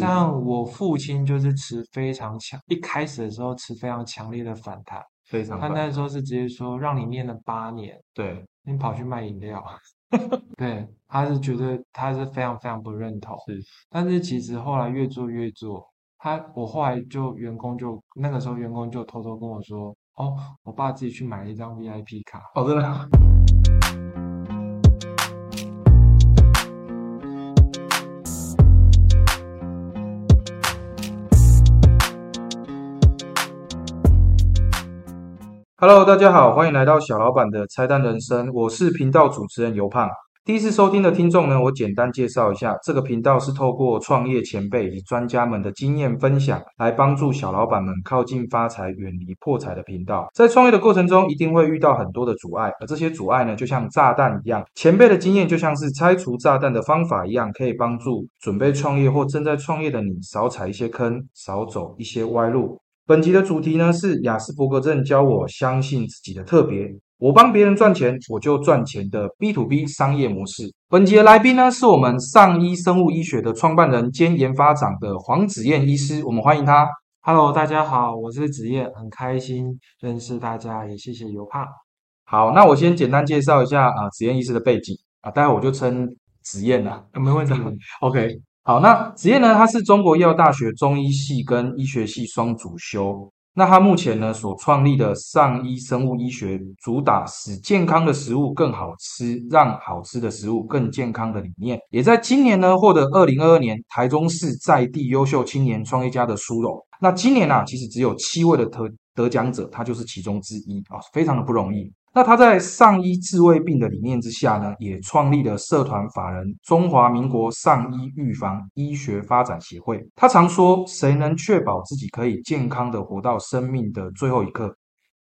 像我父亲就是持非常强，一开始的时候持非常强烈的反弹，非常反他那时候是直接说让你念了八年，对，你跑去卖饮料，对，他是觉得他是非常非常不认同。是但是其实后来越做越做，他我后来就员工就那个时候员工就偷偷跟我说，哦，我爸自己去买了一张 VIP 卡。哦，真的。Hello，大家好，欢迎来到小老板的拆弹人生，我是频道主持人尤胖。第一次收听的听众呢，我简单介绍一下，这个频道是透过创业前辈以及专家们的经验分享，来帮助小老板们靠近发财、远离破财的频道。在创业的过程中，一定会遇到很多的阻碍，而这些阻碍呢，就像炸弹一样，前辈的经验就像是拆除炸弹的方法一样，可以帮助准备创业或正在创业的你少踩一些坑，少走一些歪路。本集的主题呢是雅斯伯格症教我相信自己的特别。我帮别人赚钱，我就赚钱的 B to B 商业模式。本集的来宾呢是我们上医生物医学的创办人兼研发长的黄子燕医师，我们欢迎他。Hello，大家好，我是子燕，很开心认识大家，也谢谢尤帕。好，那我先简单介绍一下啊、子燕医师的背景啊，待会我就称子燕了。呃没问题，OK，好，那子燕呢，他是中国医药大学中医系跟医学系双主修。那他目前呢所创立的上医生物医学，主打使健康的食物更好吃，让好吃的食物更健康的理念，也在今年呢获得二零二二年台中市在地优秀青年创业家的殊荣。那今年啊，其实只有七位的得得奖者，他就是其中之一啊，非常的不容易。那他在上医治未病的理念之下呢，也创立了社团法人中华民国上医预防医学发展协会。他常说，谁能确保自己可以健康的活到生命的最后一刻，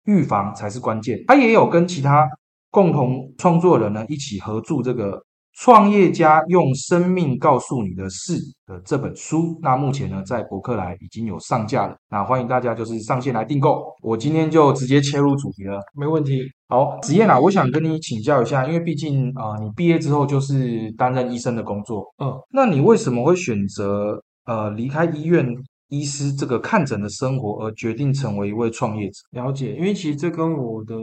预防才是关键。他也有跟其他共同创作人呢一起合著这个。创业家用生命告诉你的事的这本书，那目前呢在博客来已经有上架了，那欢迎大家就是上线来订购。我今天就直接切入主题了。没问题。好，子燕啊，我想跟你请教一下，因为毕竟啊、呃你毕业之后就是担任医生的工作，嗯，那你为什么会选择呃离开医院医师这个看诊的生活，而决定成为一位创业者？了解，因为其实这跟我的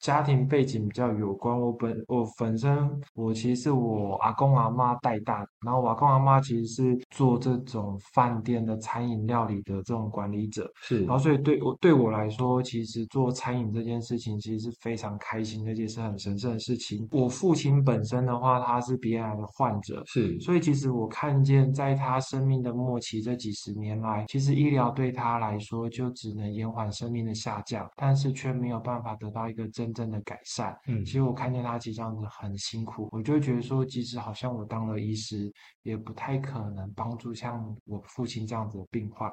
家庭背景比较有关。我本我本身我其实是我阿公阿妈带大的，然后我阿公阿妈其实是做这种饭店的餐饮料理的这种管理者，是然后所以对我对我来说，其实做餐饮这件事情其实是非常开心，而且是很神圣的事情。我父亲本身的话，他是鼻咽癌的患者，是所以其实我看见，在他生命的末期这几十年来，其实医疗对他来说就只能延缓生命的下降，但是却没有办法得到一个真正的改善。嗯其实我看见他其实这样子很辛苦，我就会觉得说，即使好像我当了医师，也不太可能帮助像我父亲这样子的病患。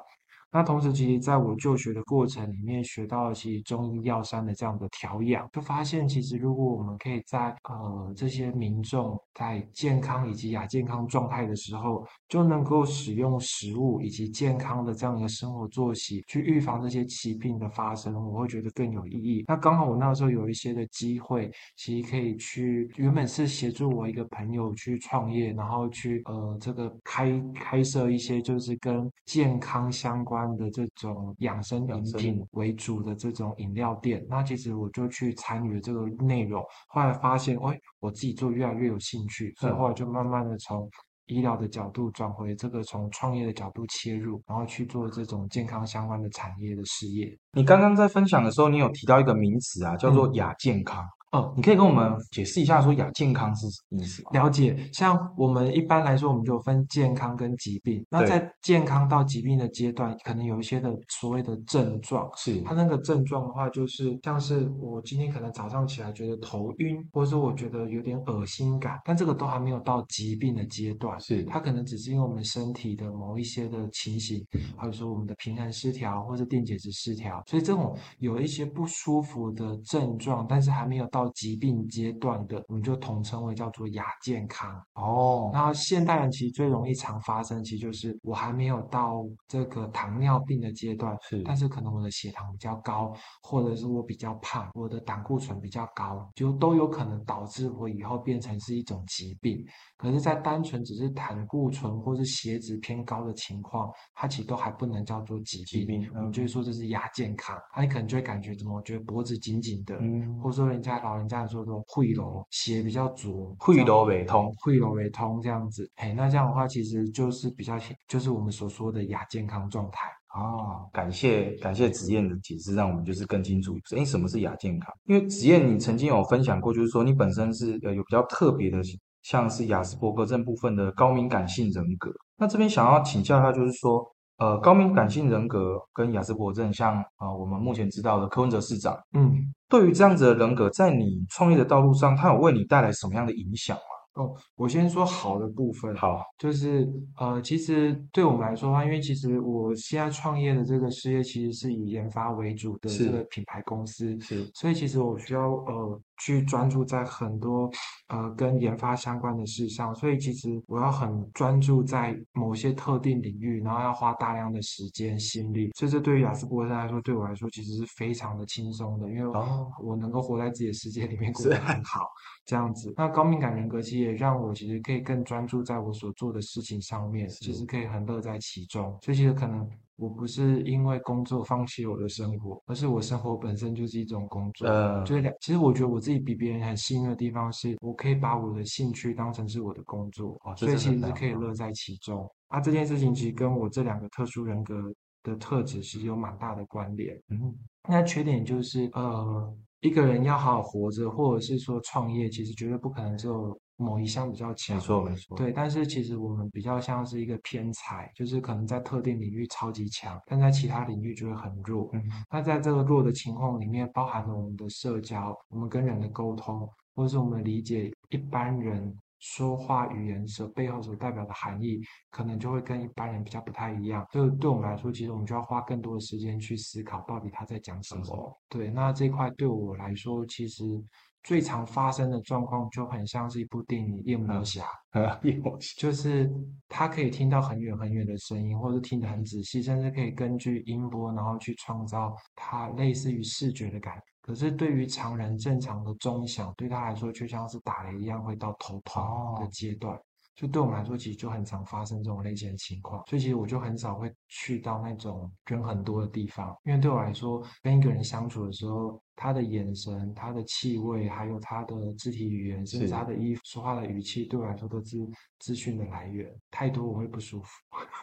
那同时，其实在我就学的过程里面，学到了其实中医药膳的这样的调养，就发现其实如果我们可以在呃这些民众在健康以及亚健康状态的时候，就能够使用食物以及健康的这样一个生活作息去预防这些疾病的发生，我会觉得更有意义。那刚好我那时候有一些的机会，其实可以去原本是协助我一个朋友去创业，然后去呃这个开开设一些就是跟健康相关的这种养生饮品为主的这种饮料店。那其实我就去参与了这个内容，后来发现，哎，我自己做越来越有兴趣，所以嗯后来就慢慢的从。医疗的角度转回这个从创业的角度切入，然后去做这种健康相关的产业的事业。你刚刚在分享的时候，你有提到一个名词啊，叫做亚健康。哦，你可以跟我们解释一下，说亚健康是什么意思吗？了解，像我们一般来说，我们就分健康跟疾病。那在健康到疾病的阶段，可能有一些的所谓的症状。是它那个症状的话，就是像是我今天可能早上起来觉得头晕，或者说我觉得有点恶心感，但这个都还没有到疾病的阶段。是它可能只是因为我们身体的某一些的情形，还有说我们的平衡失调或者电解质失调，所以这种有一些不舒服的症状，但是还没有到疾病阶段的，我们就统称为叫做亚健康。哦，那现代人其实最容易常发生，其实就是我还没有到这个糖尿病的阶段，是但是可能我的血糖比较高，或者是我比较胖，我的胆固醇比较高，就都有可能导致我以后变成是一种疾病。可是，在单纯只是胆固醇或是血脂偏高的情况，它其实都还不能叫做疾疾病我们就会说这是亚健康，那你可能就会感觉怎么？我觉得脖子紧紧的，嗯或者说人家老人家说说会楼血比较浊，会楼未通，会楼为通这样子，嘿，那这样的话其实就是比较就是我们所说的亚健康状态。哦，感谢感谢子燕的解释，让我们就是更清楚，诶，什么是亚健康？因为子燕你曾经有分享过，就是说你本身是呃有比较特别的，像是雅斯伯格症部分的高敏感性人格。那这边想要请教一下，就是说，呃，高敏感性人格跟雅斯伯格症，像啊、呃我们目前知道的柯文哲市长，嗯，对于这样子的人格，在你创业的道路上，他有为你带来什么样的影响吗？哦，我先说好的部分，好，就是呃，其实对我们来说的话，因为其实我现在创业的这个事业其实是以研发为主的是这个品牌公司，是所以其实我需要呃去专注在很多呃跟研发相关的事上，所以其实我要很专注在某些特定领域，然后要花大量的时间心力，所以这对于雅斯伯格症来说，对我来说其实是非常的轻松的，因为哦我能够活在自己的世界里面 过得很好。这样子。那高敏感人格其实也让我其实可以更专注在我所做的事情上面，其实可以很乐在其中。所以其实可能我不是因为工作放弃我的生活，而是我生活本身就是一种工作。呃，就是两，其实我觉得我自己比别人很幸运的地方是，我可以把我的兴趣当成是我的工作，哦所以其实是可以乐在其中。啊，这件事情其实跟我这两个特殊人格的特质其实有蛮大的关联。嗯，那缺点就是，呃，一个人要好好活着，或者是说创业，其实绝对不可能只有某一项比较强没。错没错，对，但是其实我们比较像是一个偏才，就是可能在特定领域超级强，但在其他领域就会很弱。嗯，那在这个弱的情况里面，包含了我们的社交，我们跟人的沟通，或者是我们理解一般人说话语言所背后所代表的含义，可能就会跟一般人比较不太一样。就对我们来说，其实我们就要花更多的时间去思考到底他在讲什讲什么。对，那这块对我来说，其实最常发生的状况就很像是一部电影《夜魔嗯侠 》。呃，有 就是他可以听到很远很远的声音，或者听得很仔细，甚至可以根据音波，然后去创造它类似于视觉的感。可是对于常人正常的钟响，对他来说却像是打雷一样，会到头痛的哦阶段。就对我们来说，其实就很常发生这种类型的情况。所以其实我就很少会去到那种人很多的地方，因为对我来说，跟一个人相处的时候，他的眼神、他的气味，还有他的肢体语言，甚至他的衣服、说话的语气，对我来说都是资讯的来源。太多我会不舒服，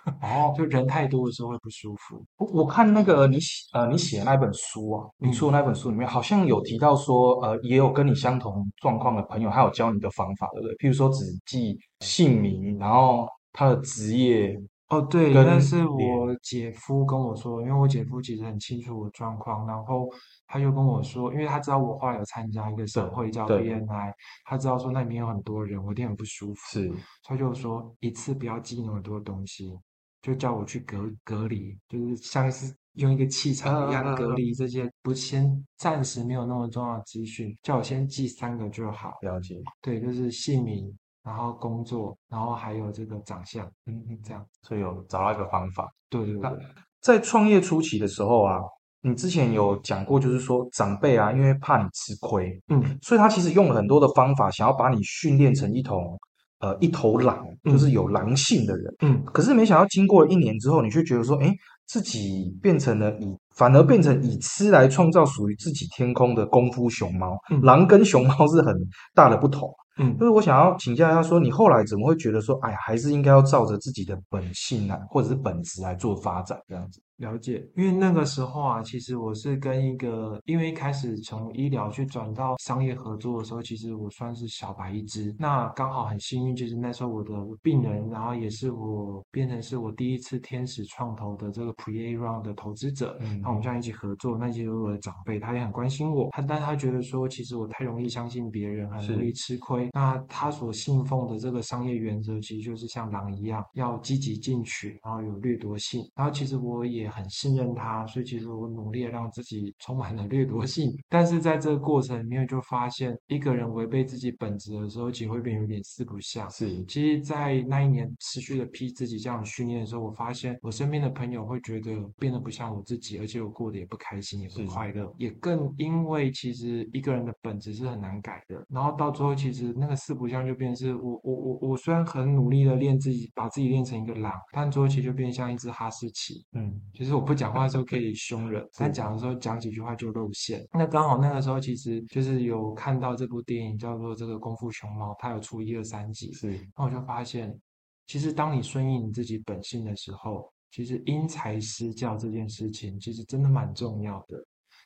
哦，就人太多的时候会不舒服。我我看那个你写呃你写的那本书啊，你说的那本书里面好像有提到说，呃，也有跟你相同状况的朋友，他有教你的方法，对不对？譬如说只记姓名，然后他的职业，哦，对，跟那是脸我姐夫跟我说，因为我姐夫其实很清楚我状况，然后他就跟我说，因为他知道我后来有参加一个省会叫对。BNI，他知道说那里面有很多人，我一定很不舒服，是。他就说一次不要寄那么多东西，就叫我去隔隔离，就是像是用一个气场一样隔离这些不先暂时没有那么重要的资讯，叫我先寄三个就好。了解，对，就是姓名，然后工作，然后还有这个长相，嗯嗯，这样。所以有找到一个方法。那对对对，在创业初期的时候啊，你之前有讲过，就是说长辈啊，因为怕你吃亏，嗯所以他其实用了很多的方法，想要把你训练成一头呃一头狼，就是有狼性的人。嗯可是没想到经过了一年之后，你却觉得说，哎，自己变成了以反而变成以吃来创造属于自己天空的功夫熊猫。嗯狼跟熊猫是很大的不同。嗯就是我想要请教一下，说你后来怎么会觉得说，哎，还是应该要照着自己的本性啊，或者是本质来做发展这样子？了解，因为那个时候啊，其实我是跟一个，因为一开始从医疗去转到商业合作的时候，其实我算是小白一只。那刚好很幸运，就是那时候我的病人，然后也是我变成是我第一次天使创投的这个 Pre A round 的投资者。嗯那我们这样一起合作，那些我的长辈他也很关心我，他但他觉得说，其实我太容易相信别人，很容易吃亏。那他所信奉的这个商业原则，其实就是像狼一样，要积极进取，然后有掠夺性。然后其实我也也很信任他，所以其实我努力的让自己充满了掠夺性。但是在这个过程里面，就发现一个人违背自己本质的时候，其实会变有点四不像。是，其实，在那一年持续的批自己这样训练的时候，我发现我身边的朋友会觉得变得不像我自己，而且我过得也不开心，也不快乐，也更因为其实一个人的本质是很难改的。然后到最后，其实那个四不像就变成是我我我我虽然很努力的练自己，把自己练成一个狼，但最后其实就变像一只哈士奇。嗯，其实我不讲话的时候可以 凶人，但讲的时候讲几句话就露馅。那刚好那个时候其实就是有看到这部电影叫做《这个功夫熊猫》，它有出一二三集。是，那我就发现，其实当你顺应你自己本性的时候，其实因材施教这件事情其实真的蛮重要的。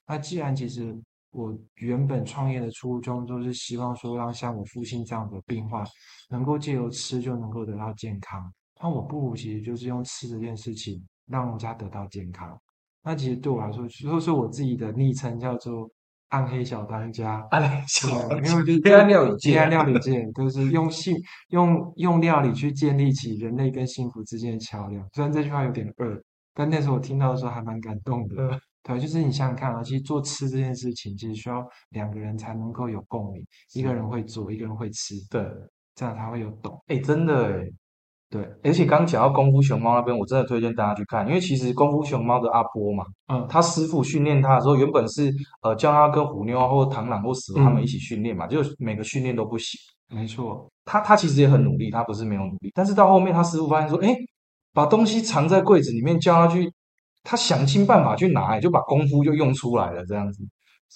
那既然其实我原本创业的初衷都是希望说让像我父亲这样的病患能够借由吃就能够得到健康，那我不如其实就是用吃这件事情让人家得到健康。那其实对我来说，说是我自己的昵称叫做。暗黑小当家，暗黑小当家，因为就是黑暗料理界，黑暗料理界都是用幸用用料理去建立起人类跟幸福之间的桥梁。虽然这句话有点恶，但那时候我听到的时候还蛮感动的。对，就是你想想看啊，其实做吃这件事情，其实需要两个人才能够有共鸣，一个人会做，一个人会吃，对，这样才会有懂。哎，真的哎。对，而且刚讲到功夫熊猫那边，我真的推荐大家去看，因为其实功夫熊猫的阿波嘛，嗯，他师傅训练他的时候，原本是呃叫他跟虎妞或螳螂或蛇他们一起训练嘛，就每个训练都不行。没错，他他其实也很努力，他不是没有努力，但是到后面他师傅发现说，哎，把东西藏在柜子里面，叫他去，他想尽办法去拿，就把功夫就用出来了，这样子。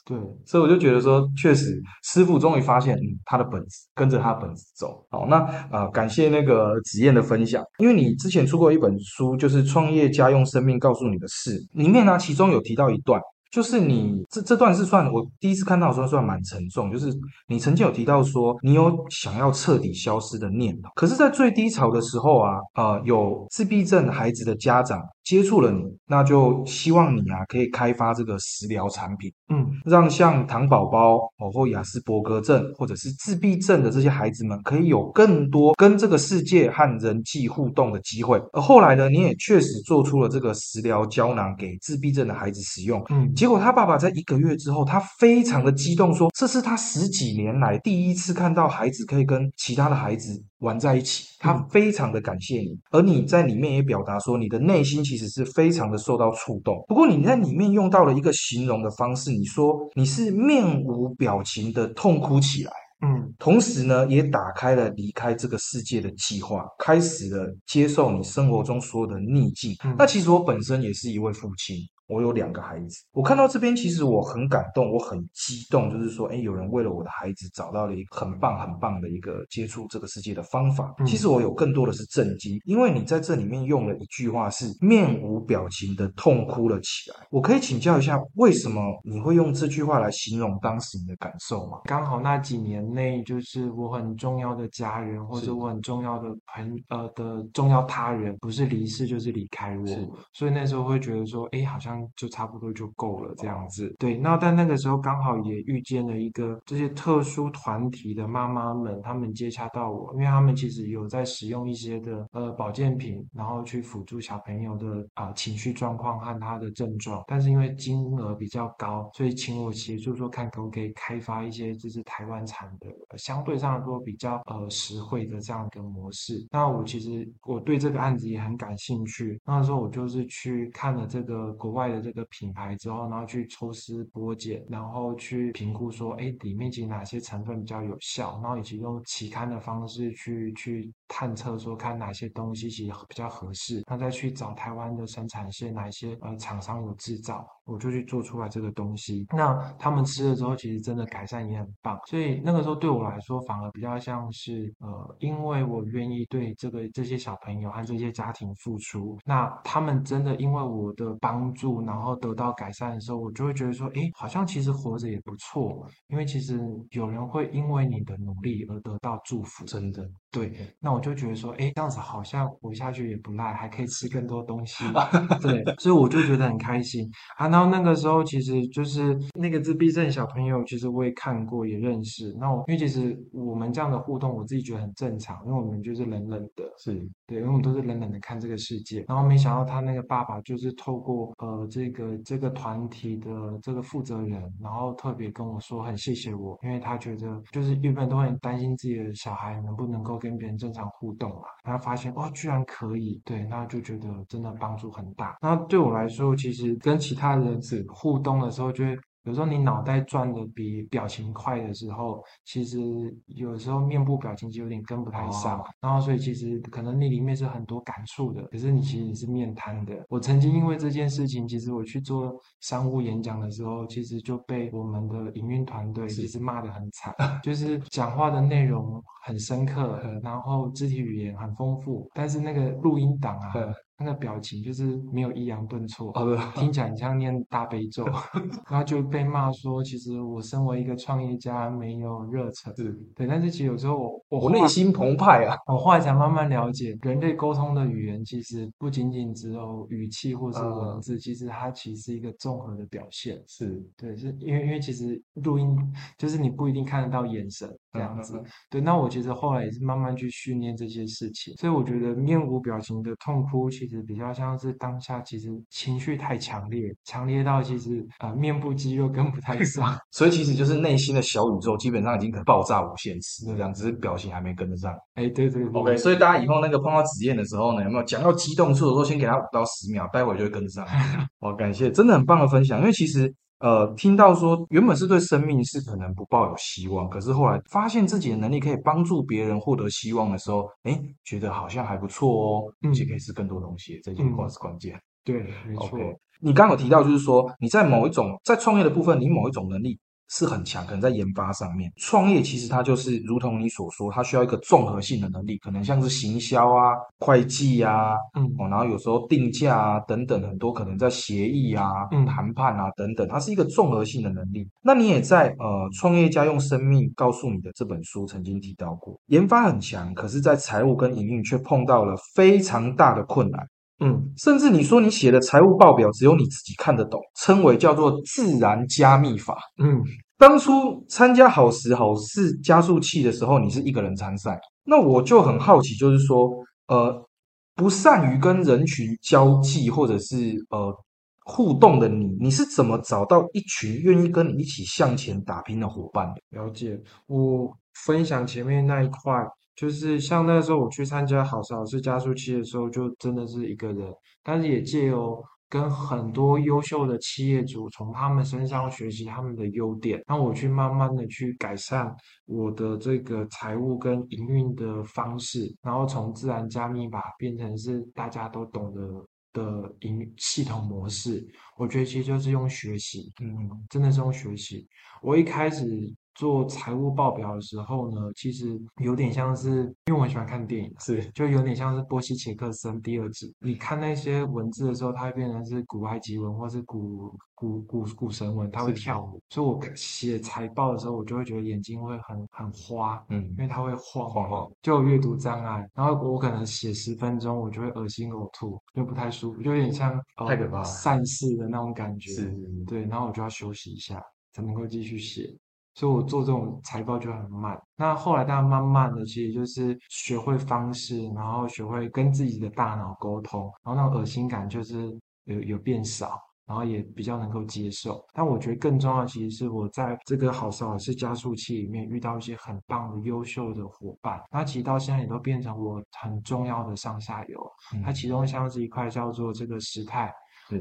对，所以我就觉得说，确实师傅终于发现，嗯，他的本质，跟着他的本质走。好，那呃，感谢那个子燕的分享，因为你之前出过一本书，就是《创业家用生命告诉你的事》，里面呢，其中有提到一段。就是你这这段是算我第一次看到的时候算蛮沉重，就是你曾经有提到说你有想要彻底消失的念头，可是，在最低潮的时候啊，呃，有自闭症孩子的家长接触了你，那就希望你啊可以开发这个食疗产品，嗯，让像糖宝宝哦或雅斯伯格症或者是自闭症的这些孩子们可以有更多跟这个世界和人际互动的机会。而后来呢，你也确实做出了这个食疗胶囊给自闭症的孩子使用，嗯。结果他爸爸在一个月之后，他非常的激动，说这是他十几年来第一次看到孩子可以跟其他的孩子玩在一起，他非常的感谢你。而你在里面也表达说，你的内心其实是非常的受到触动。不过你在里面用到了一个形容的方式，你说你是面无表情的痛哭起来，嗯，同时呢，也打开了离开这个世界的计划，开始了接受你生活中所有的逆境。那其实我本身也是一位父亲。我有两个孩子，我看到这边其实我很感动，我很激动，就是说，哎，有人为了我的孩子找到了一个很棒很棒的一个接触这个世界的方法。其实我有更多的是震惊，因为你在这里面用了一句话是面无表情的痛哭了起来。我可以请教一下，为什么你会用这句话来形容当时你的感受吗？刚好那几年内，就是我很重要的家人，或者我很重要的朋呃的重要他人，不是离世就是离开我，所以那时候会觉得说，哎，好像。就差不多就够了这样子，对。那但那个时候刚好也遇见了一个这些特殊团体的妈妈们，他们接洽到我，因为他们其实有在使用一些的呃保健品，然后去辅助小朋友的啊情绪状况和他的症状。但是因为金额比较高，所以请我协助说看可不可以开发一些就是台湾产的，相对上说比较呃实惠的这样一个模式。那我其实我对这个案子也很感兴趣。那时候我就是去看了这个国外。的这个品牌之后，然后去抽丝剥茧，然后去评估说，哎，里面其实哪些成分比较有效，然后以及用期刊的方式去去探测说，看哪些东西其实比较合适，那再去找台湾的生产线，哪一些呃厂商有制造，我就去做出来这个东西。那他们吃了之后，其实真的改善也很棒。所以那个时候对我来说，反而比较像是呃，因为我愿意对这个这些小朋友和这些家庭付出，那他们真的因为我的帮助。然后得到改善的时候，我就会觉得说，哎，好像其实活着也不错，因为其实有人会因为你的努力而得到祝福，真的。对，那我就觉得说，哎，这样子好像活下去也不赖，还可以吃更多东西，对，所以我就觉得很开心啊。然后那个时候其实就是那个自闭症小朋友，其实我也看过，也认识。那我因为其实我们这样的互动，我自己觉得很正常，因为我们就是冷冷的，是对，因为我们都是冷冷的看这个世界。然后没想到他那个爸爸就是透过呃这个这个团体的这个负责人，然后特别跟我说很谢谢我，因为他觉得就是原本都很担心自己的小孩能不能够跟别人正常互动啊，然后发现哦居然可以，对，那就觉得真的帮助很大。那对我来说，其实跟其他人子互动的时候，就会。有时候你脑袋转的比表情快的时候，其实有时候面部表情就有点跟不太上，然后所以其实可能你里面是很多感触的，可是你其实是面瘫的。我曾经因为这件事情，其实我去做商务演讲的时候，其实就被我们的营运团队其实骂得很惨，就是讲话的内容很深刻，然后肢体语言很丰富，但是那个录音档啊。那个表情就是没有抑扬顿挫，哦听起来很像念大悲咒，然后就被骂说，其实我身为一个创业家没有热忱，是。对，但是其实有时候我我内心澎湃啊，我后来才慢慢了解，人类沟通的语言其实不仅仅只有语气或是文字，其实它其实是一个综合的表现，是。对，是因为因为其实录音就是你不一定看得到眼神这样子，对，那我其实后来也是慢慢去训练这些事情，所以我觉得面无表情的痛哭，其实。实比较像是当下，其实情绪太强烈，强烈到其实呃面部肌肉跟不太上，所以其实就是内心的小宇宙基本上已经可爆炸无限次，这样只是表情还没跟得上。哎，对对，OK。所以大家以后那个碰到紫燕的时候呢，有没有讲到激动处的时候，先给他五到十秒，待会就会跟得上。好，感谢，真的很棒的分享，因为其实。呃，听到说原本是对生命是可能不抱有希望，可是后来发现自己的能力可以帮助别人获得希望的时候，哎，觉得好像还不错哦，而且可以是更多东西，这句话是关键。对，没错。你刚有提到就是说你在某一种在创业的部分，你某一种能力。是很强，可能在研发上面，创业其实它就是如同你所说，它需要一个综合性的能力，可能像是行销啊、会计啊，嗯，哦，然后有时候定价啊等等，很多可能在协议啊、谈判啊等等，它是一个综合性的能力。那你也在呃《创业家用生命告诉你的》这本书曾经提到过，研发很强，可是在财务跟营运却碰到了非常大的困难。嗯，甚至你说你写的财务报表只有你自己看得懂，称为叫做自然加密法。嗯，当初参加好时好事加速器的时候，你是一个人参赛，那我就很好奇，就是说，呃，不善于跟人群交际或者是呃互动的你，你是怎么找到一群愿意跟你一起向前打拼的伙伴的？了解，我分享前面那一块。就是像那个时候我去参加好事好事加速器的时候，就真的是一个人，但是也借由跟很多优秀的企业主从他们身上学习他们的优点，让我去慢慢的去改善我的这个财务跟营运的方式，然后从自然加密法变成是大家都懂得的营系统模式。我觉得其实就是用学习，嗯，真的是用学习。我一开始。做财务报表的时候呢，其实有点像是，因为我很喜欢看电影，是就有点像是波西切克森第二集。你看那些文字的时候，它会变成是古埃及文或是古古古古神文，它会跳舞。所以我写财报的时候，我就会觉得眼睛会很很花，嗯，因为它会晃晃，就有阅读障碍。然后我可能写十分钟，我就会恶心呕吐，就不太舒服，就有点像太可怕了，散事的那种感觉。是，对，然后我就要休息一下，才能够继续写。所以我做这种财报就很慢。那后来，大家慢慢的，其实就是学会方式，然后学会跟自己的大脑沟通，然后那种恶心感就是有有变少，然后也比较能够接受。但我觉得更重要，其实是我在这个好少是加速器里面遇到一些很棒的、优秀的伙伴。那其实到现在也都变成我很重要的上下游。它其中像是一块叫做这个时态，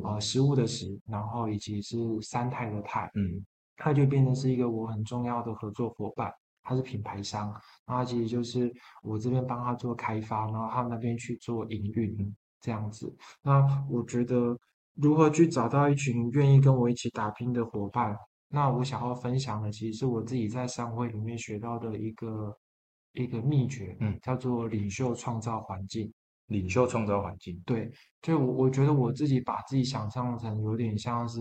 呃，食物的食，然后以及是三态的态，嗯。他就变成是一个我很重要的合作伙伴，他是品牌商，然后其实就是我这边帮他做开发，然后他那边去做营运这样子。那我觉得如何去找到一群愿意跟我一起打拼的伙伴，那我想要分享的其实是我自己在商会里面学到的一个一个秘诀，嗯，叫做领袖创造环境。领袖创造环境，对，就我我觉得我自己把自己想象成有点像是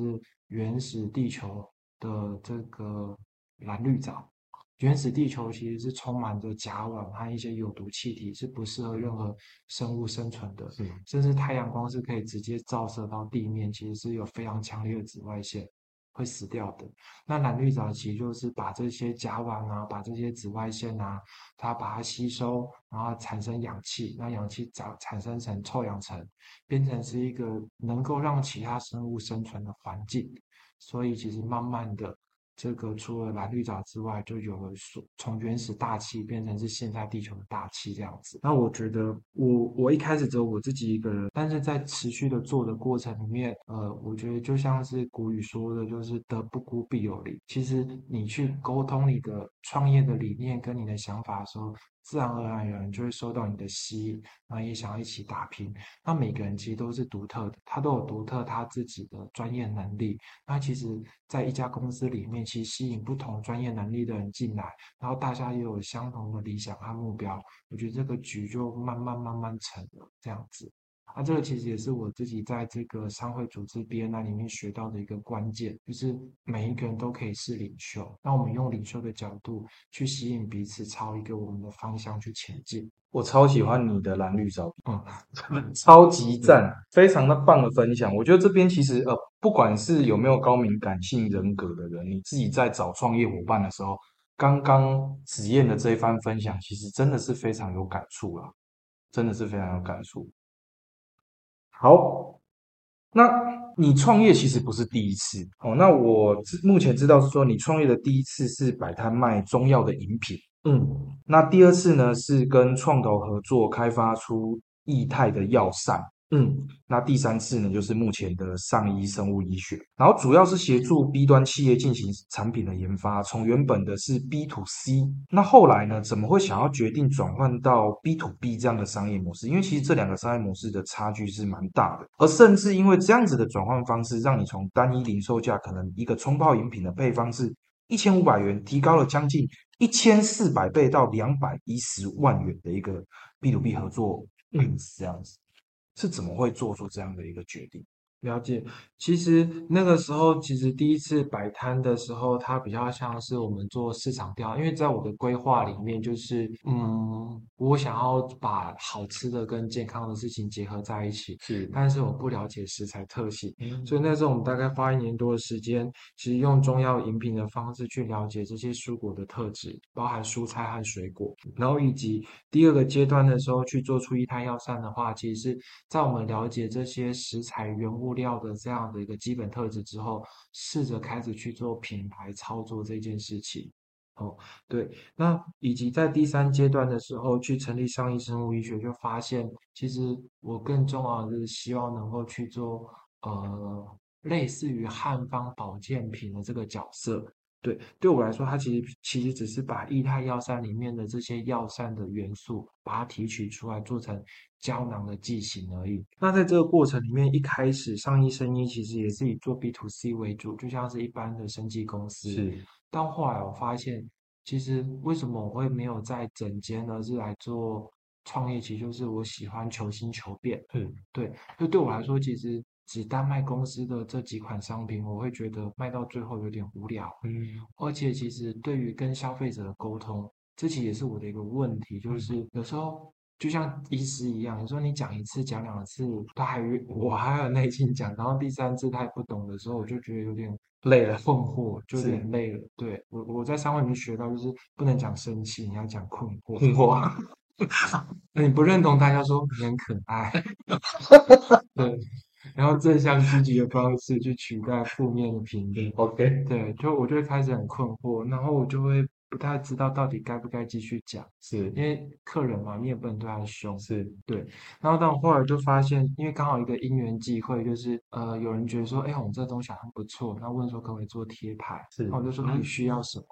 原始地球。的这个蓝绿藻，原始地球其实是充满着甲烷和一些有毒气体，是不适合任何生物生存的。是甚至太阳光是可以直接照射到地面，其实是有非常强烈的紫外线，会死掉的。那蓝绿藻其实就是把这些甲烷啊，把这些紫外线啊，它把它吸收，然后产生氧气，那氧气产产生成臭氧层，变成是一个能够让其他生物生存的环境。所以其实慢慢的，这个除了蓝绿藻之外，就有了说从原始大气变成是现在地球的大气这样子。那我觉得我我一开始只有我自己一个人，但是在持续的做的过程里面，呃，我觉得就像是古语说的，就是德不孤必有邻。其实你去沟通你的创业的理念跟你的想法的时候，自然而然有人就会受到你的吸引，然后也想要一起打拼。那每个人其实都是独特的，他都有独特他自己的专业能力。那其实，在一家公司里面，其实吸引不同专业能力的人进来，然后大家也有相同的理想和目标，我觉得这个局就慢慢慢慢成了这样子。啊，这个其实也是我自己在这个商会组织 BNI 里面学到的一个关键，就是每一个人都可以是领袖。那我们用领袖的角度去吸引彼此，朝一个我们的方向去前进。我超喜欢你的蓝绿藻，嗯，超级赞，非常的棒的分享。我觉得这边其实呃，不管是有没有高敏感性人格的人，你自己在找创业伙伴的时候，刚刚子燕的这一番分享，其实真的是非常有感触了，真的是非常有感触。好，那你创业其实不是第一次哦。那我知目前知道是说，你创业的第一次是摆摊卖中药的饮品，嗯，那第二次呢是跟创投合作开发出液态的药膳，嗯，那第三次呢就是目前的上医生物医学，然后主要是协助 B 端企业进行产品的研发，从原本的是 B to C，那后来呢怎么会想要决定转换到 B to B 这样的商业模式？因为其实这两个商业模式的差距是蛮大的，而甚至因为这样子的转换方式，让你从单一零售价可能一个冲泡饮品的配方是一千五百元，提高了将近一千四百倍到两百一十万元的一个 B to B 合作嗯，是，这样子。是怎么会做出这样的一个决定？了解，其实那个时候，其实第一次摆摊的时候，它比较像是我们做市场调，因为在我的规划里面，就是嗯，我想要把好吃的跟健康的事情结合在一起，是，但是我不了解食材特性，嗯。所以那时候我们大概花一年多的时间，其实用中药饮品的方式去了解这些蔬果的特质，包含蔬菜和水果，然后以及第二个阶段的时候去做出一摊药膳的话，其实是在我们了解这些食材原物布料的这样的一个基本特质之后，试着开始去做品牌操作这件事情。哦，对，那以及在第三阶段的时候去成立上医生物医学，就发现其实我更重要的是希望能够去做呃类似于汉方保健品的这个角色。对，对我来说，它其实其实只是把液态药膳里面的这些药膳的元素，把它提取出来做成胶囊的剂型而已。那在这个过程里面，一开始上医生医其实也是以做 B to C 为主，就像是一般的生技公司。是，到后来我发现，其实为什么我会没有在整间，而是来做创业，其实就是我喜欢求新求变。嗯，对，就对我来说，其实只单卖公司的这几款商品，我会觉得卖到最后有点无聊。嗯，而且其实对于跟消费者的沟通，这其实也是我的一个问题，嗯就是有时候就像医师一样，有时候你讲一次、讲两次，他还我还有耐心讲，然后第三次他也不懂的时候，我就觉得有点累了，困惑，就有是点累了。对我我在商会里面学到，就是不能讲生气，你要讲困惑。困惑，那你不认同他，要说你很可爱。对，然后正向积极的方式去取代负面的评论。OK，对，就我就会开始很困惑，然后我就会不太知道到底该不该继续讲，是因为客人嘛，你也不能对他凶。是对，然后但我后来就发现，因为刚好一个因缘际会，就是呃，有人觉得说，哎，我们这东西好像不错，那问说可不可以做贴牌，是然后我就说那你需要什么，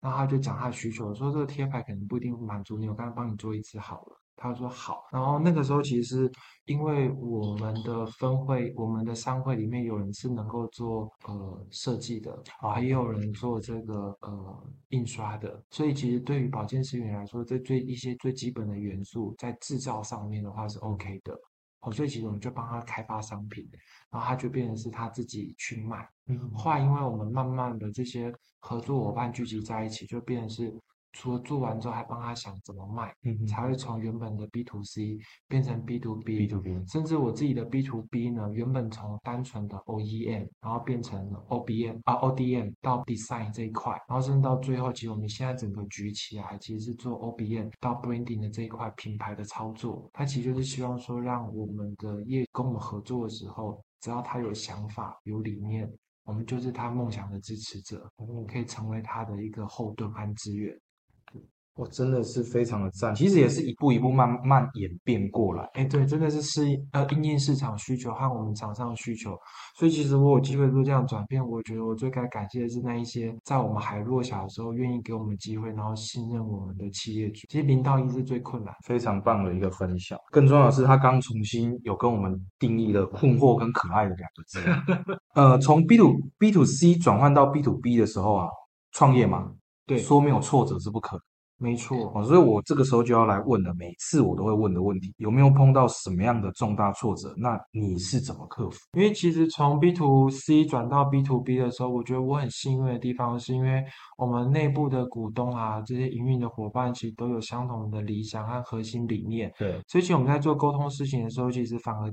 然后他就讲他的需求，说这个贴牌可能不一定满足你，我刚才帮你做一次好了。他说好，然后那个时候其实因为我们的分会，我们的商会里面有人是能够做呃设计的，啊，也有人做这个呃印刷的，所以其实对于保健食品来说，这最一些最基本的元素在制造上面的话是 OK 的。哦，所以其实我们就帮他开发商品，然后他就变成是他自己去卖。嗯，后来因为我们慢慢的这些合作伙伴聚集在一起，就变成是除了做完之后，还帮他想怎么卖，才会从原本的 B to C 变成 B to B。B to B 甚至我自己的 B to B 呢，原本从单纯的 OEM，然后变成了 OBM 啊 ODM 到 Design 这一块，然后甚至到最后，其实我们现在整个举起来，其实是做 OBM 到 Branding 的这一块品牌的操作。它其实就是希望说，让我们的业跟我们合作的时候，只要他有想法、有理念，我们就是他梦想的支持者，我们可以成为他的一个后盾和资源。我真的是非常的赞，其实也是一步一步慢慢演变过来。哎，对，真的是适应呃应应市场需求和我们厂商的需求，所以其实我有机会做这样转变，我觉得我最该感谢的是那一些在我们还弱小的时候愿意给我们机会，然后信任我们的企业主。其实零到一是最困难，非常棒的一个分享。更重要的是，他刚重新有跟我们定义了困惑跟可爱的两个字。呃，从 B to B to C 转换到 B to B 的时候啊，创业嘛，对，说没有挫折是不可能。没错，哦，所以我这个时候就要来问了，每次我都会问的问题，有没有碰到什么样的重大挫折？那你是怎么克服？因为其实从 B to C 转到 B to B 的时候，我觉得我很幸运的地方，是因为我们内部的股东啊，这些营运的伙伴，其实都有相同的理想和核心理念。对，所以其实我们在做沟通事情的时候，其实反而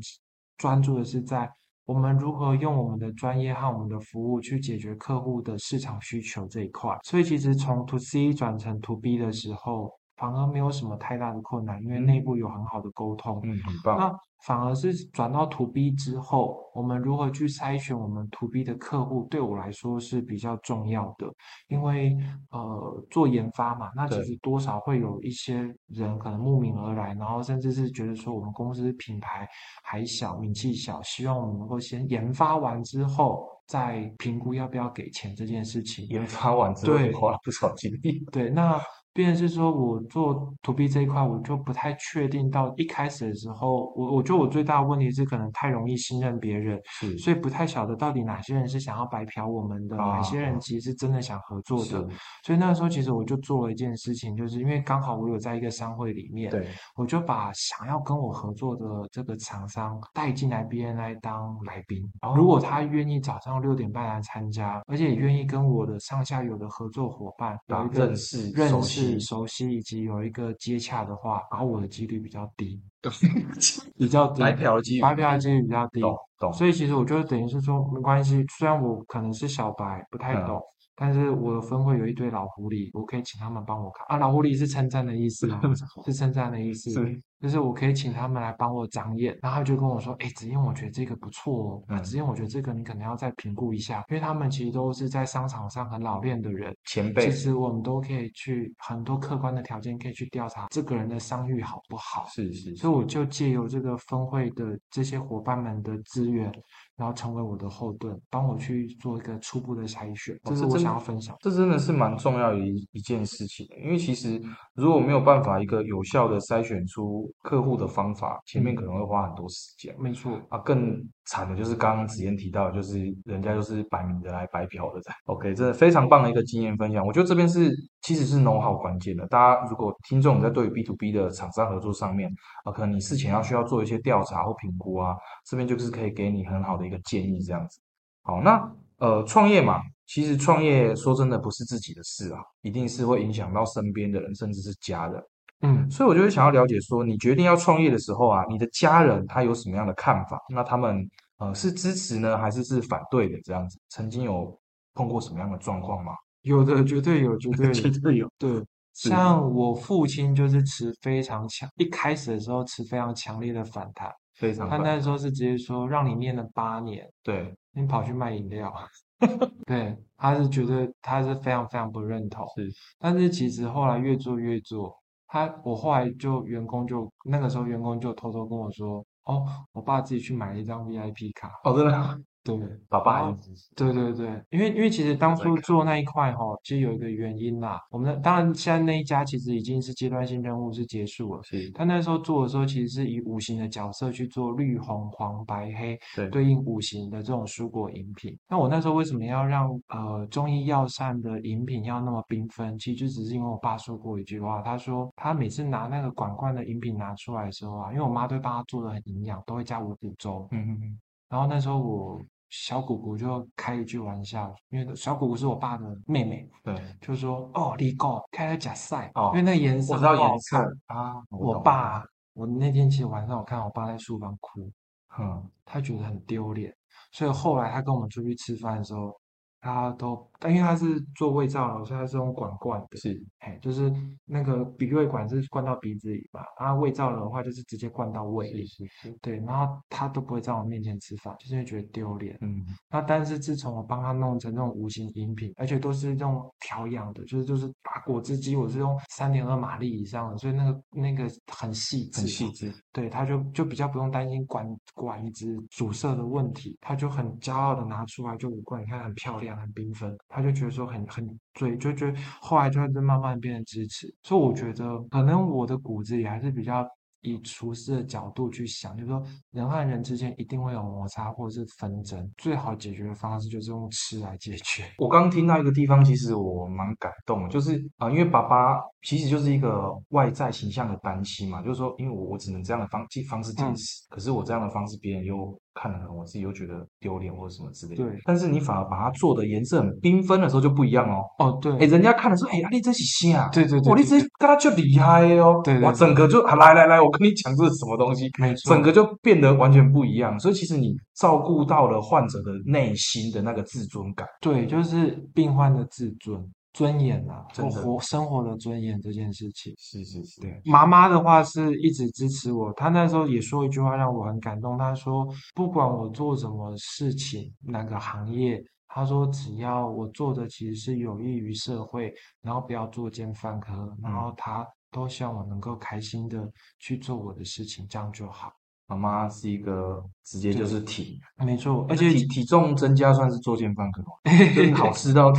专注的是在我们如何用我们的专业和我们的服务去解决客户的市场需求这一块。所以其实从 To C 转成 To B 的时候，反而没有什么太大的困难，因为内部有很好的沟通。嗯，很棒。那反而是转到 To B 之后，我们如何去筛选我们 To B 的客户，对我来说是比较重要的。因为呃，做研发嘛，那其实多少会有一些人可能慕名而来，然后甚至是觉得说我们公司品牌还小，名气小，希望我们能够先研发完之后再评估要不要给钱这件事情。研发完之后对花了不少精力。对，那变成是说我做 to B 这一块，我就不太确定到一开始的时候，我我觉得我最大的问题是可能太容易信任别人，是所以不太晓得到底哪些人是想要白嫖我们的，哪些人啊其实是真的想合作的。所以那个时候其实我就做了一件事情，就是因为刚好我有在一个商会里面，对，我就把想要跟我合作的这个厂商带进来 BNI 当来宾。然后如果他愿意早上六点半来参加，而且也愿意跟我的上下游的合作伙伴有一个认识熟悉以及有一个接洽的话，然后我的几率比较低，比较低，白嫖的机遇白嫖的几率比较低。懂懂。所以其实我觉得等于是说没关系，虽然我可能是小白，不太嗯懂，但是我的分会有一堆老狐狸，我可以请他们帮我看啊。老狐狸是称赞的意思吗，是称赞的意思，是就是我可以请他们来帮我长眼，然后他就跟我说，哎，子燕，我觉得这个不错哦，啊嗯。子燕，我觉得这个你可能要再评估一下，因为他们其实都是在商场上很老练的人，前辈其实我们都可以去很多客观的条件可以去调查这个人的商誉好不好。是是。是所以我就借由这个分会的这些伙伴们的资源，然后成为我的后盾，帮我去做一个初步的筛选，这是我想要分享的。这真的是蛮重要的一一件事情，因为其实如果没有办法一个有效的筛选出客户的方法，前面可能会花很多时间。没错，啊，更惨的就是刚刚子嫣提到，就是人家就是摆明的来白嫖的。OK，真的非常棒的一个经验分享。我觉得这边是其实是 know how 关键的。大家如果听众在对于 B to B 的厂商合作上面啊，可能你事前要需要做一些调查或评估啊，这边就是可以给你很好的一个建议，这样子。好，那呃，创业嘛，其实创业说真的不是自己的事啊，一定是会影响到身边的人，甚至是家人。嗯，所以我就会想要了解说，你决定要创业的时候啊，你的家人他有什么样的看法？那他们呃是支持呢，还是是反对的？这样子，曾经有碰过什么样的状况吗？有的绝对有，绝对 有。对有，对，像我父亲就是持非常强，一开始的时候持非常强烈的反弹，非常反他那时候是直接说让你念了八年，对，你跑去卖饮料，对，他是觉得他是非常非常不认同。是但是其实后来越做越做，他我后来就员工就那个时候员工就偷偷跟我说，哦，我爸自己去买了一张 VIP 卡，哦，真的，对，爸爸对对对，因为因为其实当初做那一块哈，其实有一个原因啦。我们的当然现在那一家其实已经是阶段性任务是结束了，是，他那时候做的时候其实是以五行的角色去做绿红黄白黑对对应五行的这种蔬果饮品。那我那时候为什么要让呃中医药膳的饮品要那么缤纷？其实就只是因为我爸说过一句话，他说他每次拿那个管罐的饮品拿出来的时候啊，因为我妈都会帮他做的很营养，都会加五谷粥。嗯嗯嗯，然后那时候我小姑姑就开一句玩笑，因为小姑姑是我爸的妹妹，对，就说：“哦，李狗开了假赛，哦因为那个颜色我知道颜色啊，我懂爸，我那天其实晚上我看我爸在书房哭，嗯，他觉得很丢脸，所以后来他跟我们出去吃饭的时候，他都，但因为他是做胃造瘘，所以他是用管灌的，是。哎，就是那个鼻胃管是灌到鼻子里嘛，然后胃造瘘的话就是直接灌到胃里，是是，对，然后他都不会在我面前吃饭，就是因为觉得丢脸。嗯，那但是自从我帮他弄成那种无形饮品，而且都是这种调养的，就是就是打果汁机，我是用三点二马力以上的，所以那个那个很细致，很细致，对，他就就比较不用担心管管子阻塞的问题，他就很骄傲的拿出来，就五罐，你看很漂亮，很缤纷，他就觉得说很很追，就觉得后来就会慢慢变得支持，所以我觉得可能我的骨子里还是比较以厨师的角度去想，就是说人和人之间一定会有摩擦或者是纷争，最好解决的方式就是用吃来解决。我刚听到一个地方，其实我蛮感动，就是啊、因为爸爸其实就是一个外在形象的担心嘛，就是说，因为我我只能这样的方方式解嗯，可是我这样的方式别人又看了，我自己又觉得丢脸或者什么之类的。对但是你反而把它做的颜色很缤纷的时候就不一样哦。哦，对，哎，人家看了说，哎，啊，你这是啥？对对对我，你这对跟他就厉害哦。对对整个就啊来来来，我跟你讲这是什么东西，没错，整个就变得完全不一样。所以其实你照顾到了患者的内心的那个自尊感。对，就是病患的自尊、尊严啊，生活生活的尊严这件事情。是是是，对，妈妈的话是一直支持我，她那时候也说一句话让我很感动。她说，不管我做什么事情，哪个行业，她说只要我做的其实是有益于社会，然后不要作奸犯科，然后她都希望我能够开心的去做我的事情，这样就好。妈妈是一个直接就是体，没错，而而且且体体重增加算是作奸犯科吗，就是好吃到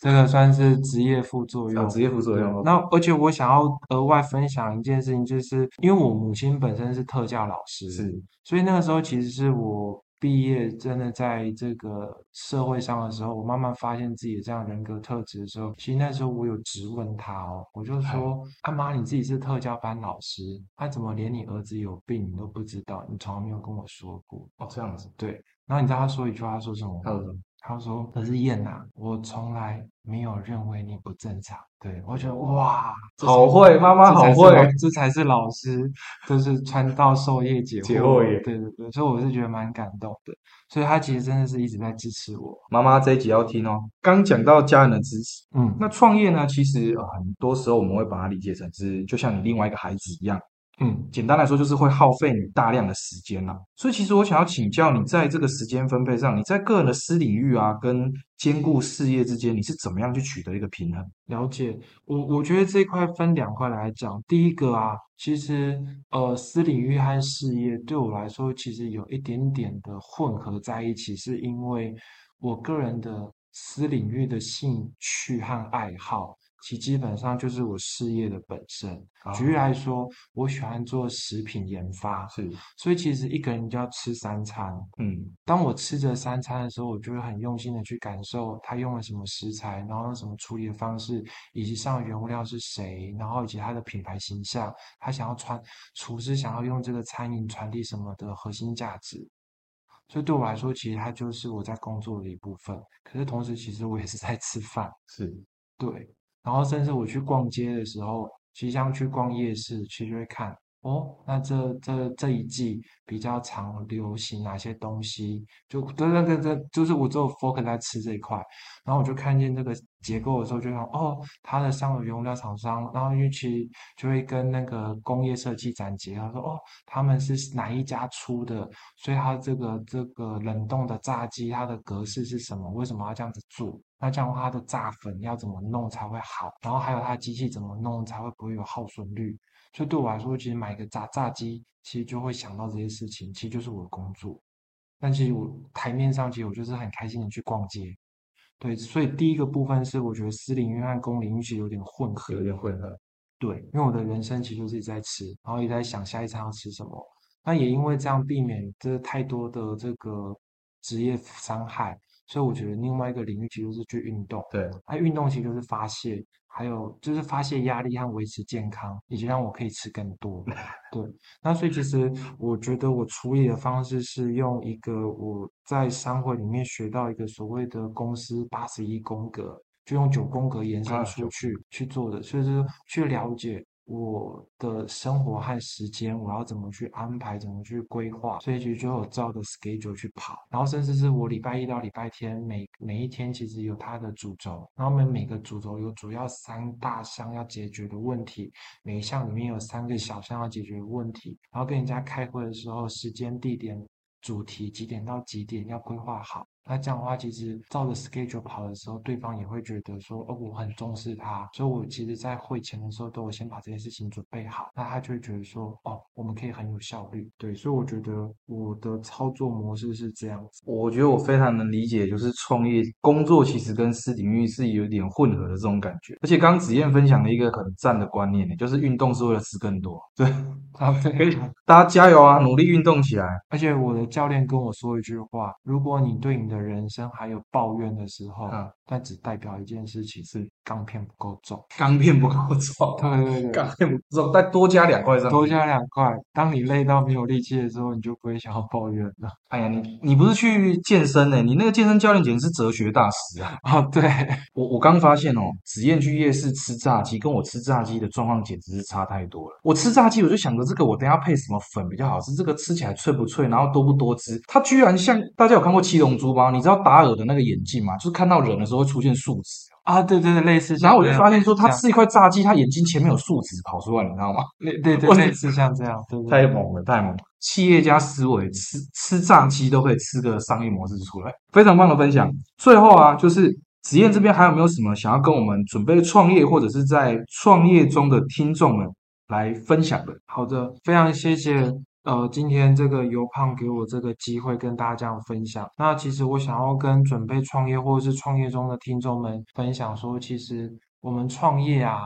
这个 算是职业副作用。职业副作用。那而且我想要额外分享一件事情，就是因为我母亲本身是特教老师，是所以那个时候其实是我毕业，真的在这个社会上的时候，我慢慢发现自己的这样人格特质的时候，其实那时候我有质问他哦，我就说：“阿妈，你自己是特教班老师，他怎么连你儿子有病你都不知道？你从来没有跟我说过。哦，这样子，”对，然后你知道他说一句话，他说什么吗？他说什么他说：“可是燕呐、我从来没有认为你不正常。”对我觉得哇，好会，妈妈好会老，这才是老师，就是传道授业解解惑也对对对，所以我是觉得蛮感动的。所以他其实真的是一直在支持我。妈妈这一集要听哦。刚讲到家人的支持，嗯，那创业呢，其实呃很多时候我们会把它理解成是，就像你另外一个孩子一样。嗯，简单来说，就是会耗费你大量的时间啦。所以，其实我想要请教你，在这个时间分配上，你在个人的私领域啊，跟兼顾事业之间，你是怎么样去取得一个平衡？了解。我我觉得这一块分两块来讲。第一个啊，其实呃，私领域和事业对我来说，其实有一点点的混合在一起，是因为我个人的私领域的兴趣和爱好。其基本上就是我事业的本身。举例来说，我喜欢做食品研发，是，所以其实一个人就要吃三餐。嗯，当我吃着三餐的时候，我就会很用心的去感受他用了什么食材，然后用什么处理的方式，以及上的原物料是谁，然后以及他的品牌形象，他想要传厨师想要用这个餐饮传递什么的核心价值。所以对我来说，其实它就是我在工作的一部分。可是同时，其实我也是在吃饭。是，对，然后甚至我去逛街的时候，其实像去逛夜市，其实会看哦，那这这这一季比较常流行哪些东西？就对那个这就是我只有 focus 在吃这一块，然后我就看见这个结构的时候，就想哦，它的上游原料厂商，然后因为其就会跟那个工业设计展结合，说哦，他们是哪一家出的，所以它这个这个冷冻的炸鸡，它的格式是什么？为什么要这样子做？那这样的话，它的炸粉要怎么弄才会好？然后还有它的机器怎么弄才会不会有耗损率？所以对我来说，其实买个炸炸鸡，其实就会想到这些事情，其实就是我的工作。但其实我台面上，其实我就是很开心的去逛街。对，所以第一个部分是我觉得私领域和公领域其实有点混合。有点混合。对，因为我的人生其实就是一直在吃，然后也在想下一餐要吃什么。那也因为这样避免这太多的这个职业伤害，所以我觉得另外一个领域其实是去运动。对，那运动其实就是发泄，还有就是发泄压力和维持健康，以及让我可以吃更多。对，那所以其实我觉得我处理的方式是用一个我在商会里面学到一个所谓的公司八十一宫格，就用九宫格延伸啊出去去做的，所以就是去了解我的生活和时间，我要怎么去安排，怎么去规划，所以其实就有照着 schedule 去跑，然后甚至是我礼拜一到礼拜天每每一天其实有它的主轴，然后我们每个主轴有主要三大项要解决的问题，每一项里面有三个小项要解决的问题，然后跟人家开会的时候，时间、地点、主题几点到几点要规划好。那这样的话，其实照着 schedule 跑的时候，对方也会觉得说，哦，我很重视他，所以我其实在会前的时候都有先把这些事情准备好，那他就会觉得说，哦，我们可以很有效率。对，所以我觉得我的操作模式是这样子。我觉得我非常能理解，就是创业工作其实跟私领域是有点混合的这种感觉。而且刚刚子燕分享了一个很赞的观念，就是运动是为了吃更多。对，啊，可对，大家加油啊，努力运动起来。而且我的教练跟我说一句话：如果你对你的人生还有抱怨的时候，嗯那只代表一件事情是钢片不够重。钢片不够重，对对对，钢片不够重，再多加两块上。多加两块。当你累到没有力气的时候，你就不会想要抱怨了。哎呀，你你不是去健身呢、你那个健身教练简直是哲学大师啊！哦，对，我我刚发现哦，子燕去夜市吃炸鸡，跟我吃炸鸡的状况简直是差太多了。我吃炸鸡，我就想着这个我等下配什么粉比较好吃，这个吃起来脆不脆，然后多不多汁。它居然像大家有看过七龙珠吗？你知道达尔的那个眼镜吗？就是看到人的时候会出现树脂。啊，对对对，类似然后我就发现说，他吃一块炸鸡，他眼睛前面有树脂跑出来，你知道吗？类对对 我类似像这样，对对对太猛了，太猛了！企业家思维，吃吃炸鸡都可以吃个商业模式出来，非常棒的分享。最后啊，就是子燕这边还有没有什么想要跟我们准备创业或者是在创业中的听众们来分享的？好的，非常谢谢呃今天这个尤胖给我这个机会跟大家这样分享。那其实我想要跟准备创业或者是创业中的听众们分享说，其实我们创业啊。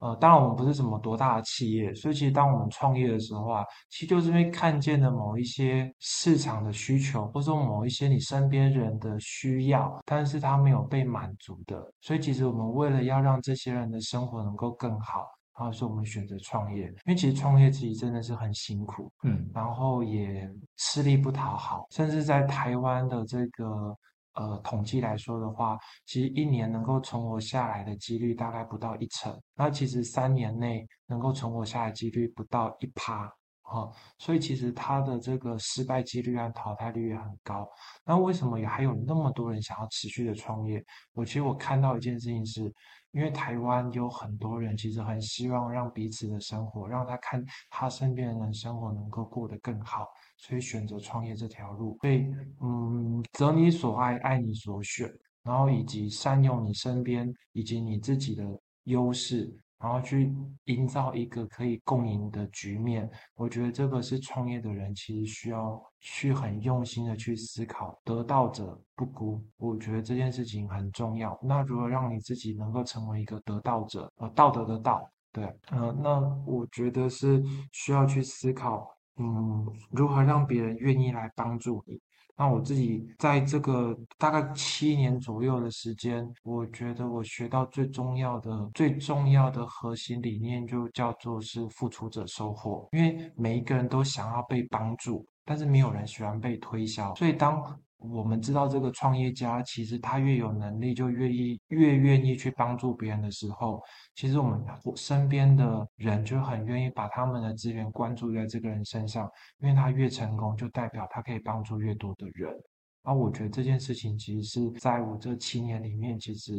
呃，当然我们不是什么多大的企业，所以其实当我们创业的时候啊，其实就是因为看见了某一些市场的需求，或者说某一些你身边人的需要，但是他没有被满足的，所以其实我们为了要让这些人的生活能够更好，然后所以我们选择创业，因为其实创业其实真的是很辛苦，嗯，然后也吃力不讨好，甚至在台湾的这个呃统计来说的话，其实一年能够存活下来的几率大概不到一成，那其实三年内能够存活下来的几率不到一趴。啊、所以其实它的这个失败几率和淘汰率也很高。那为什么也还有那么多人想要持续的创业？我其实我看到一件事情是，因为台湾有很多人其实很希望让彼此的生活，让他看他身边的人生活能够过得更好，所以选择创业这条路。所以，嗯，择你所爱，爱你所选，然后以及善用你身边以及你自己的优势，然后去营造一个可以共赢的局面。我觉得这个是创业的人其实需要去很用心的去思考，得道者不孤。我觉得这件事情很重要。那如何让你自己能够成为一个得道者，呃，道德的道，对，呃，那我觉得是需要去思考，嗯，如何让别人愿意来帮助你。那我自己在这个大概七年左右的时间，我觉得我学到最重要的、最重要的核心理念，就叫做是付出者收获。因为每一个人都想要被帮助，但是没有人喜欢被推销。所以当我们知道这个创业家其实他越有能力，就越意越愿意去帮助别人的时候，其实我们身边的人就很愿意把他们的资源关注在这个人身上，因为他越成功，就代表他可以帮助越多的人。而我觉得这件事情其实是在我这七年里面，其实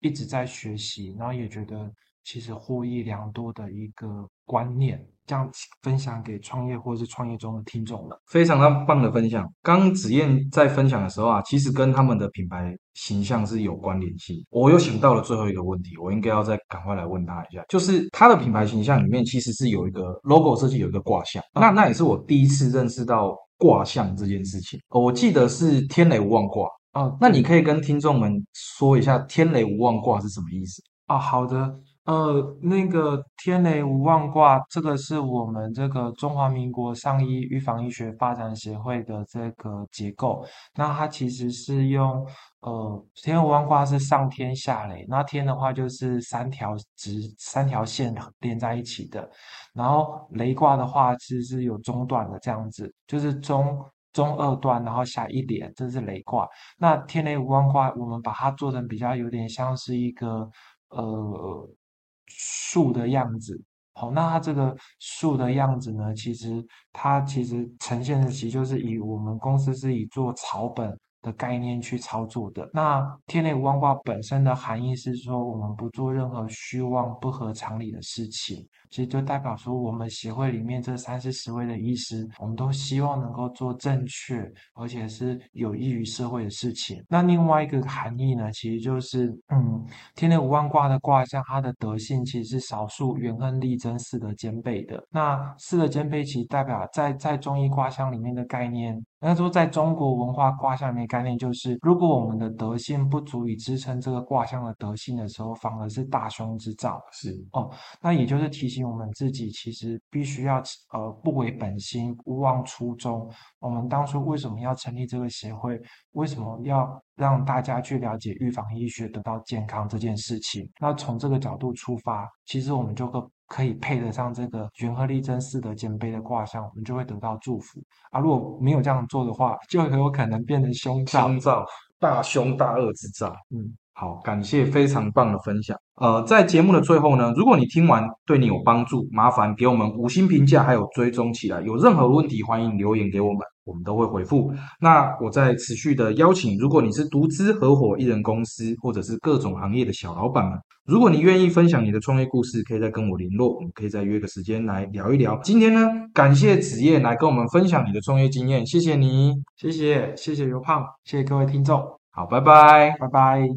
一直在学习，然后也觉得其实获益良多的一个观念，这样分享给创业或是创业中的听众了。非常棒的分享。刚刚子燕在分享的时候啊，其实跟他们的品牌形象是有关联性。我又想到了最后一个问题，我应该要再赶快来问他一下，就是他的品牌形象里面其实是有一个 logo 设计，有一个卦象。那那也是我第一次认识到卦象这件事情。哦我记得是天雷无妄卦。哦，那你可以跟听众们说一下天雷无妄卦是什么意思？哦，好的，呃，那个天雷无妄卦，这个是我们这个中华民国上医预防医学发展协会的这个结构。那它其实是用呃，天雷无妄卦是上天下雷，那天的话就是三条直三条线 连在一起的，然后雷卦的话其实是有中段的这样子，就是中中二段，然后下一连，这是雷卦。那天雷无妄卦，我们把它做成比较有点像是一个呃树的样子。好，那它这个树的样子呢，其实它其实呈现的其实就是以我们公司是以做草本的概念去操作的。那天雷无妄卦本身的含义是说，我们不做任何虚妄不合常理的事情。其实就代表说，我们协会里面这三四十位的医师，我们都希望能够做正确，而且是有益于社会的事情。那另外一个含义呢，其实就是，嗯，天雷无妄卦的卦象，它的德性其实是少数元亨利贞四德兼备的。那四德兼备，其实代表在在中医卦象里面的概念，那说在中国文化卦象里面概念就是，如果我们的德性不足以支撑这个卦象的德性的时候，反而是大凶之兆。是哦，那也就是提醒。我们自己其实必须要呃不违本心，勿忘初衷。我们当初为什么要成立这个协会？为什么要让大家去了解预防医学、得到健康这件事情？那从这个角度出发，其实我们就可可以配得上这个元和利贞四德兼备的卦象，我们就会得到祝福啊！如果没有这样做的话，就很有可能变成凶兆，凶兆，大凶大恶之兆。嗯。好，感谢非常棒的分享。呃，在节目的最后呢，如果你听完对你有帮助，麻烦给我们五星评价，还有追踪起来。有任何问题，欢迎留言给我们，我们都会回复。那我在持续的邀请，如果你是独资、合伙、一人公司，或者是各种行业的小老板们，如果你愿意分享你的创业故事，可以再跟我联络，我们可以再约个时间来聊一聊。今天呢，感谢子夜来跟我们分享你的创业经验，谢谢你，谢谢谢谢尤胖，谢谢各位听众，好，拜拜，拜拜。